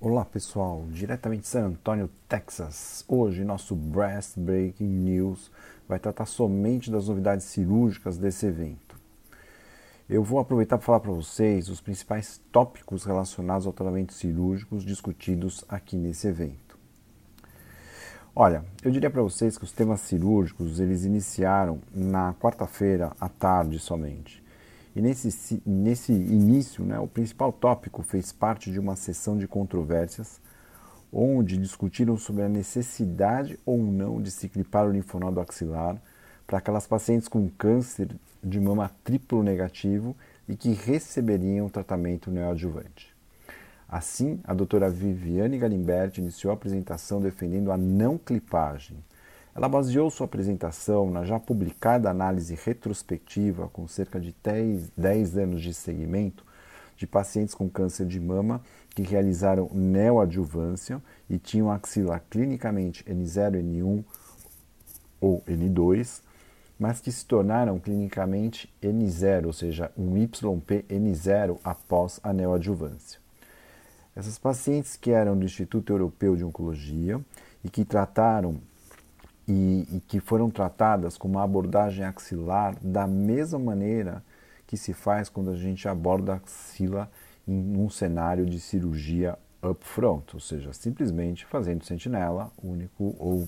Olá pessoal, diretamente de San Antonio, Texas. Hoje nosso Breast Breaking News vai tratar somente das novidades cirúrgicas desse evento. Eu vou aproveitar para falar para vocês os principais tópicos relacionados ao tratamento cirúrgicos discutidos aqui nesse evento. Olha, eu diria para vocês que os temas cirúrgicos eles iniciaram na quarta-feira à tarde somente. E nesse, nesse início, né, o principal tópico fez parte de uma sessão de controvérsias, onde discutiram sobre a necessidade ou não de se clipar o linfonodo axilar para aquelas pacientes com câncer de mama triplo negativo e que receberiam tratamento neoadjuvante. Assim, a doutora Viviane Galimberti iniciou a apresentação defendendo a não clipagem, ela baseou sua apresentação na já publicada análise retrospectiva com cerca de 10, 10 anos de seguimento de pacientes com câncer de mama que realizaram neoadjuvância e tinham axila clinicamente N0, N1 ou N2, mas que se tornaram clinicamente N0, ou seja, um YP N0 após a neoadjuvância. Essas pacientes que eram do Instituto Europeu de Oncologia e que trataram e, e que foram tratadas com uma abordagem axilar da mesma maneira que se faz quando a gente aborda a axila em um cenário de cirurgia upfront, ou seja, simplesmente fazendo sentinela único ou,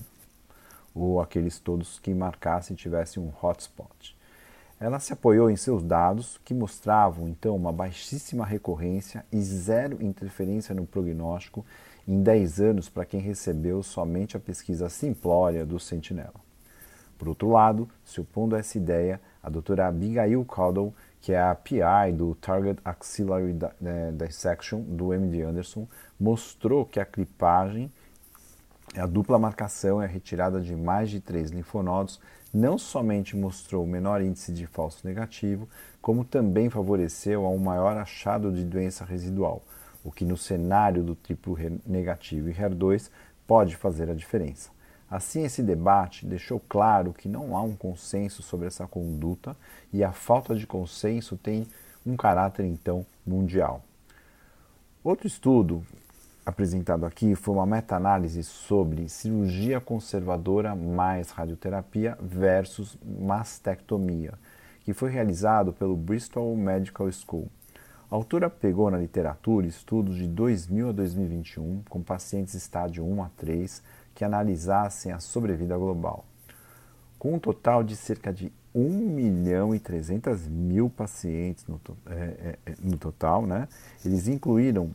ou aqueles todos que marcassem e tivessem um hotspot. Ela se apoiou em seus dados que mostravam então uma baixíssima recorrência e zero interferência no prognóstico em 10 anos para quem recebeu somente a pesquisa simplória do Sentinela. Por outro lado, se opondo a essa ideia, a doutora Abigail Caudle, que é a PI do Target Axillary eh, Dissection do MD Anderson, mostrou que a clipagem, a dupla marcação e a retirada de mais de três linfonodos não somente mostrou menor índice de falso negativo, como também favoreceu a um maior achado de doença residual, o que no cenário do triplo negativo e HER2 pode fazer a diferença. Assim, esse debate deixou claro que não há um consenso sobre essa conduta e a falta de consenso tem um caráter então mundial. Outro estudo apresentado aqui foi uma meta-análise sobre cirurgia conservadora mais radioterapia versus mastectomia, que foi realizado pelo Bristol Medical School. A autora pegou na literatura estudos de 2000 a 2021 com pacientes estádio 1 a 3 que analisassem a sobrevida global. Com um total de cerca de 1 milhão e 300 mil pacientes no, é, é, é, no total, né? eles incluíram,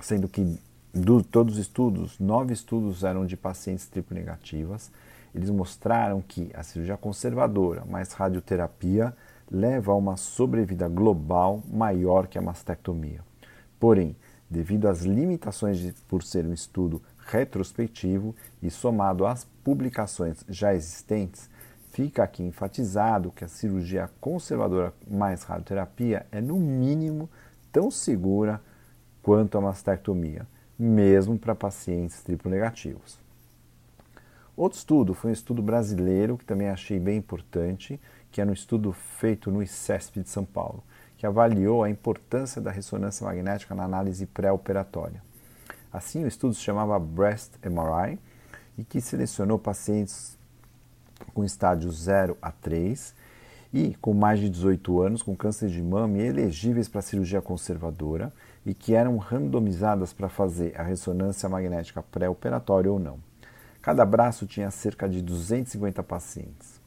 sendo que de todos os estudos, nove estudos eram de pacientes triplo negativas, eles mostraram que a cirurgia conservadora mais radioterapia leva a uma sobrevida global maior que a mastectomia. Porém, devido às limitações de, por ser um estudo retrospectivo e somado às publicações já existentes, fica aqui enfatizado que a cirurgia conservadora mais radioterapia é, no mínimo, tão segura quanto a mastectomia, mesmo para pacientes triplo negativos. Outro estudo foi um estudo brasileiro que também achei bem importante, que é um estudo feito no ICESP de São Paulo, que avaliou a importância da ressonância magnética na análise pré-operatória. Assim, o estudo se chamava Breast MRI e que selecionou pacientes com estágio 0 a 3 e com mais de 18 anos, com câncer de mama e elegíveis para cirurgia conservadora e que eram randomizadas para fazer a ressonância magnética pré-operatória ou não. Cada braço tinha cerca de 250 pacientes.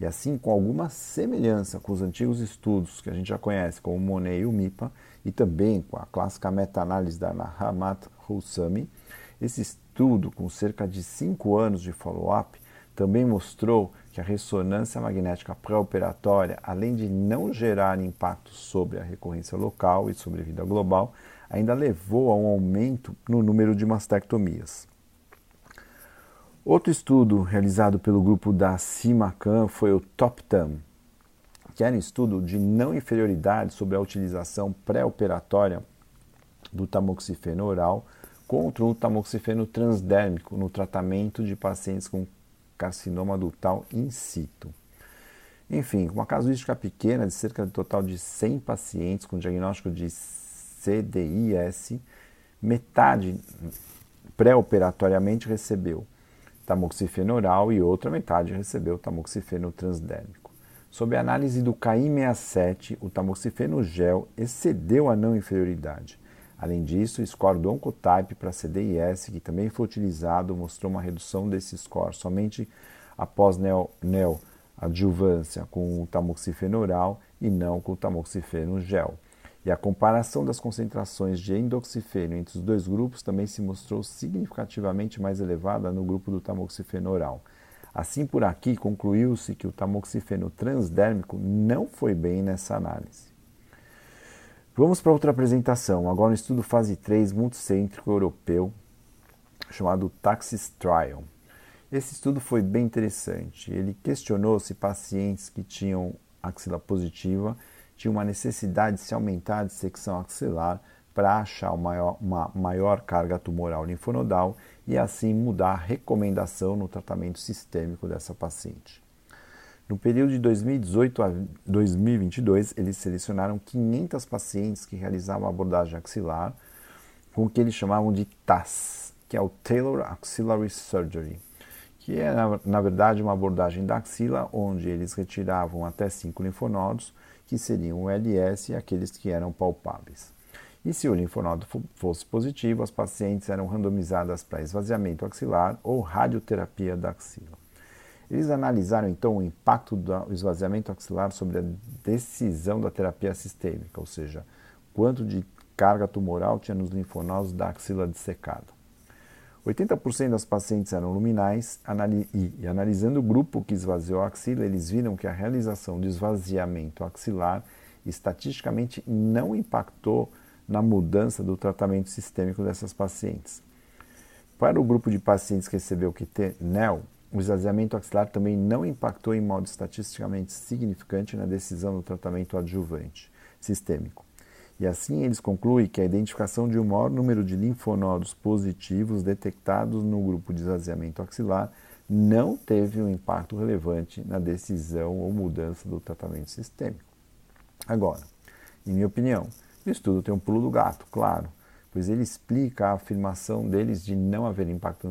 E assim, com alguma semelhança com os antigos estudos que a gente já conhece, como o Monet e o MIPA, e também com a clássica meta-análise da Nahamat Housami, esse estudo, com cerca de 5 anos de follow-up, também mostrou que a ressonância magnética pré-operatória, além de não gerar impacto sobre a recorrência local e sobre a vida global, ainda levou a um aumento no número de mastectomias. Outro estudo realizado pelo grupo da CIMACAN foi o TOP-TAM, que era um estudo de não inferioridade sobre a utilização pré-operatória do tamoxifeno oral contra o tamoxifeno transdérmico no tratamento de pacientes com carcinoma ductal in situ. Enfim, com uma casuística pequena de cerca de total de 100 pacientes com diagnóstico de CDIS, metade pré-operatoriamente recebeu tamoxifeno oral e outra metade recebeu tamoxifeno transdérmico. Sob a análise do KI67, o tamoxifeno gel excedeu a não inferioridade. Além disso, o score do Oncotype para CDIS, que também foi utilizado, mostrou uma redução desse score somente após neo, neo com o tamoxifeno oral e não com o tamoxifeno gel. E a comparação das concentrações de endoxifeno entre os dois grupos também se mostrou significativamente mais elevada no grupo do tamoxifeno oral. Assim, por aqui, concluiu-se que o tamoxifeno transdérmico não foi bem nessa análise. Vamos para outra apresentação, agora um estudo fase 3 multicêntrico europeu chamado Taxis Trial. Esse estudo foi bem interessante. Ele questionou se pacientes que tinham axila positiva tinham uma necessidade de se aumentar a dissecção axilar para achar uma maior, carga tumoral linfonodal e assim mudar a recomendação no tratamento sistêmico dessa paciente. No período de 2018 a 2022, eles selecionaram 500 pacientes que realizavam abordagem axilar com o que eles chamavam de TAS, que é o Taylor Axillary Surgery que é, na, verdade, uma abordagem da axila, onde eles retiravam até cinco linfonodos, que seriam o LS e aqueles que eram palpáveis. E se o linfonodo fosse positivo, as pacientes eram randomizadas para esvaziamento axilar ou radioterapia da axila. Eles analisaram então o impacto do esvaziamento axilar sobre a decisão da terapia sistêmica, ou seja, quanto de carga tumoral tinha nos linfonodos da axila dissecada. 80% das pacientes eram luminais e, analisando o grupo que esvaziou a axila, eles viram que a realização de esvaziamento axilar estatisticamente não impactou na mudança do tratamento sistêmico dessas pacientes. Para o grupo de pacientes que recebeu QT-NEL, o esvaziamento axilar também não impactou em modo estatisticamente significante na decisão do tratamento adjuvante sistêmico. E assim eles concluem que a identificação de um maior número de linfonodos positivos detectados no grupo de esvaziamento axilar não teve um impacto relevante na decisão ou mudança do tratamento sistêmico. Agora, em minha opinião, o estudo tem um pulo do gato, claro, pois ele explica a afirmação deles de não haver impacto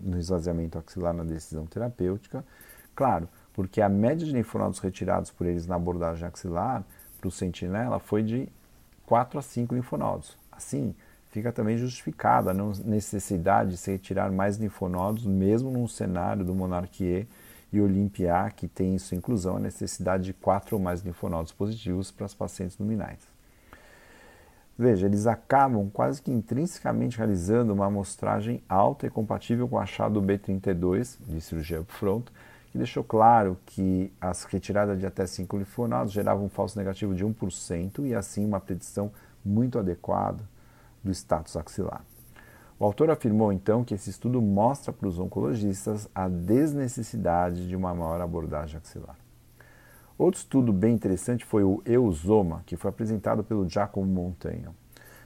no esvaziamento axilar na decisão terapêutica, claro, porque a média de linfonodos retirados por eles na abordagem axilar para o sentinela foi de 4 a 5 linfonodos. Assim, fica também justificada a necessidade de se retirar mais linfonodos, mesmo num cenário do Monarquie e Olympia, que tem em sua inclusão a necessidade de 4 ou mais linfonodos positivos para as pacientes luminais. Veja, eles acabam quase que intrinsecamente realizando uma amostragem alta e compatível com o achado B32 de cirurgia upfront, que deixou claro que as retiradas de até 5 linfonodos geravam um falso negativo de 1% e assim uma predição muito adequada do status axilar. O autor afirmou então que esse estudo mostra para os oncologistas a desnecessidade de uma maior abordagem axilar. Outro estudo bem interessante foi o EUSOMA, que foi apresentado pelo Giacomo Montanha.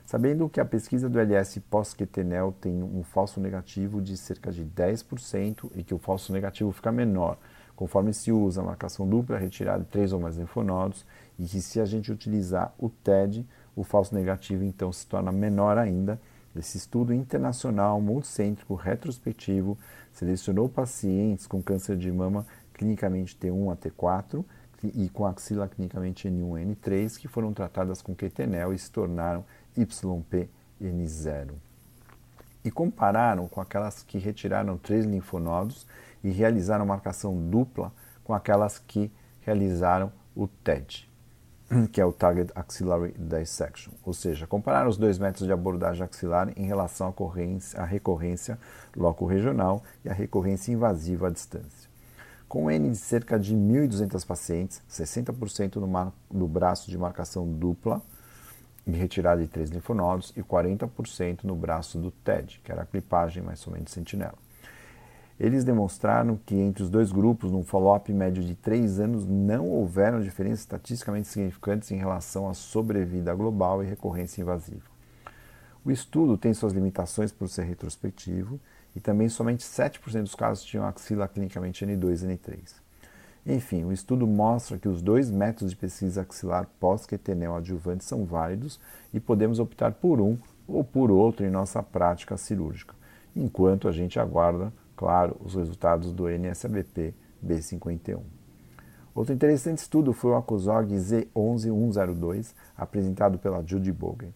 Sabendo que a pesquisa do LS pós-quetenel tem um falso negativo de cerca de 10% e que o falso negativo fica menor conforme se usa a marcação dupla retirada de três ou mais linfonodos e que se a gente utilizar o TED, o falso negativo então se torna menor ainda. Esse estudo internacional multicêntrico retrospectivo selecionou pacientes com câncer de mama clinicamente T1 a T4 e com axila clinicamente N1N3 que foram tratadas com quetenel e se tornaram YPN0. E compararam com aquelas que retiraram três linfonodos e realizaram marcação dupla com aquelas que realizaram o TED, que é o Target Axillary Dissection, ou seja, compararam os dois métodos de abordagem axilar em relação à, à recorrência loco-regional e à recorrência invasiva à distância. Com N de cerca de 1.200 pacientes, 60% no, no braço de marcação dupla, e retirada de três linfonodos e 40% no braço do TED, que era a clipagem mais somente sentinela. Eles demonstraram que entre os dois grupos, num follow-up médio de três anos, não houveram diferenças estatisticamente significantes em relação à sobrevida global e recorrência invasiva. O estudo tem suas limitações por ser retrospectivo e também somente 7% dos casos tinham axila clinicamente N2 e N3. Enfim, o estudo mostra que os dois métodos de pesquisa axilar pós-QT neoadjuvante são válidos e podemos optar por um ou por outro em nossa prática cirúrgica, enquanto a gente aguarda, claro, os resultados do NSABP B51. Outro interessante estudo foi o ACOSOG Z11102, apresentado pela Judy Bogen.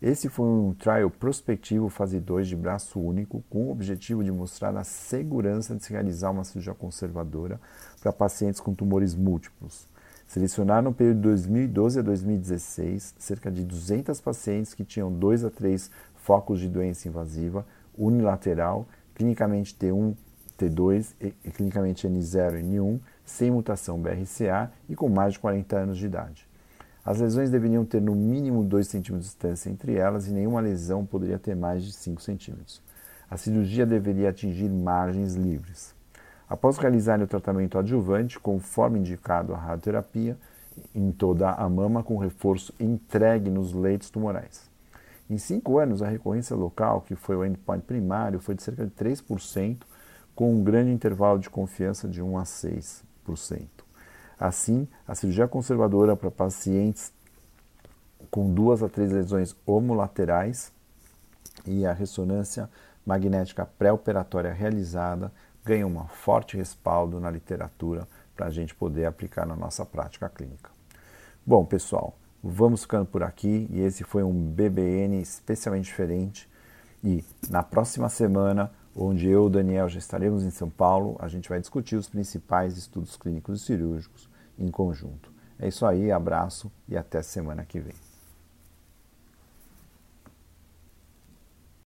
Esse foi um trial prospectivo fase 2 de braço único, com o objetivo de mostrar a segurança de se realizar uma cirurgia conservadora para pacientes com tumores múltiplos. Selecionaram no período de 2012 a 2016 cerca de 200 pacientes que tinham 2 a 3 focos de doença invasiva unilateral, clinicamente T1, T2 e clinicamente N0 e N1, sem mutação BRCA e com mais de 40 anos de idade. As lesões deveriam ter no mínimo 2 centímetros de distância entre elas e nenhuma lesão poderia ter mais de 5 centímetros. A cirurgia deveria atingir margens livres. Após realizar o tratamento adjuvante, conforme indicado a radioterapia, em toda a mama com reforço entregue nos leitos tumorais. Em 5 anos, a recorrência local, que foi o endpoint primário, foi de cerca de 3%, com um grande intervalo de confiança de 1 a 6%. Assim, a cirurgia conservadora para pacientes com duas a três lesões homolaterais e a ressonância magnética pré-operatória realizada ganha um forte respaldo na literatura para a gente poder aplicar na nossa prática clínica. Bom, pessoal, vamos ficando por aqui e esse foi um BBN especialmente diferente. E na próxima semana, onde eu e o Daniel já estaremos em São Paulo, a gente vai discutir os principais estudos clínicos e cirúrgicos em conjunto. É isso aí, abraço e até semana que vem.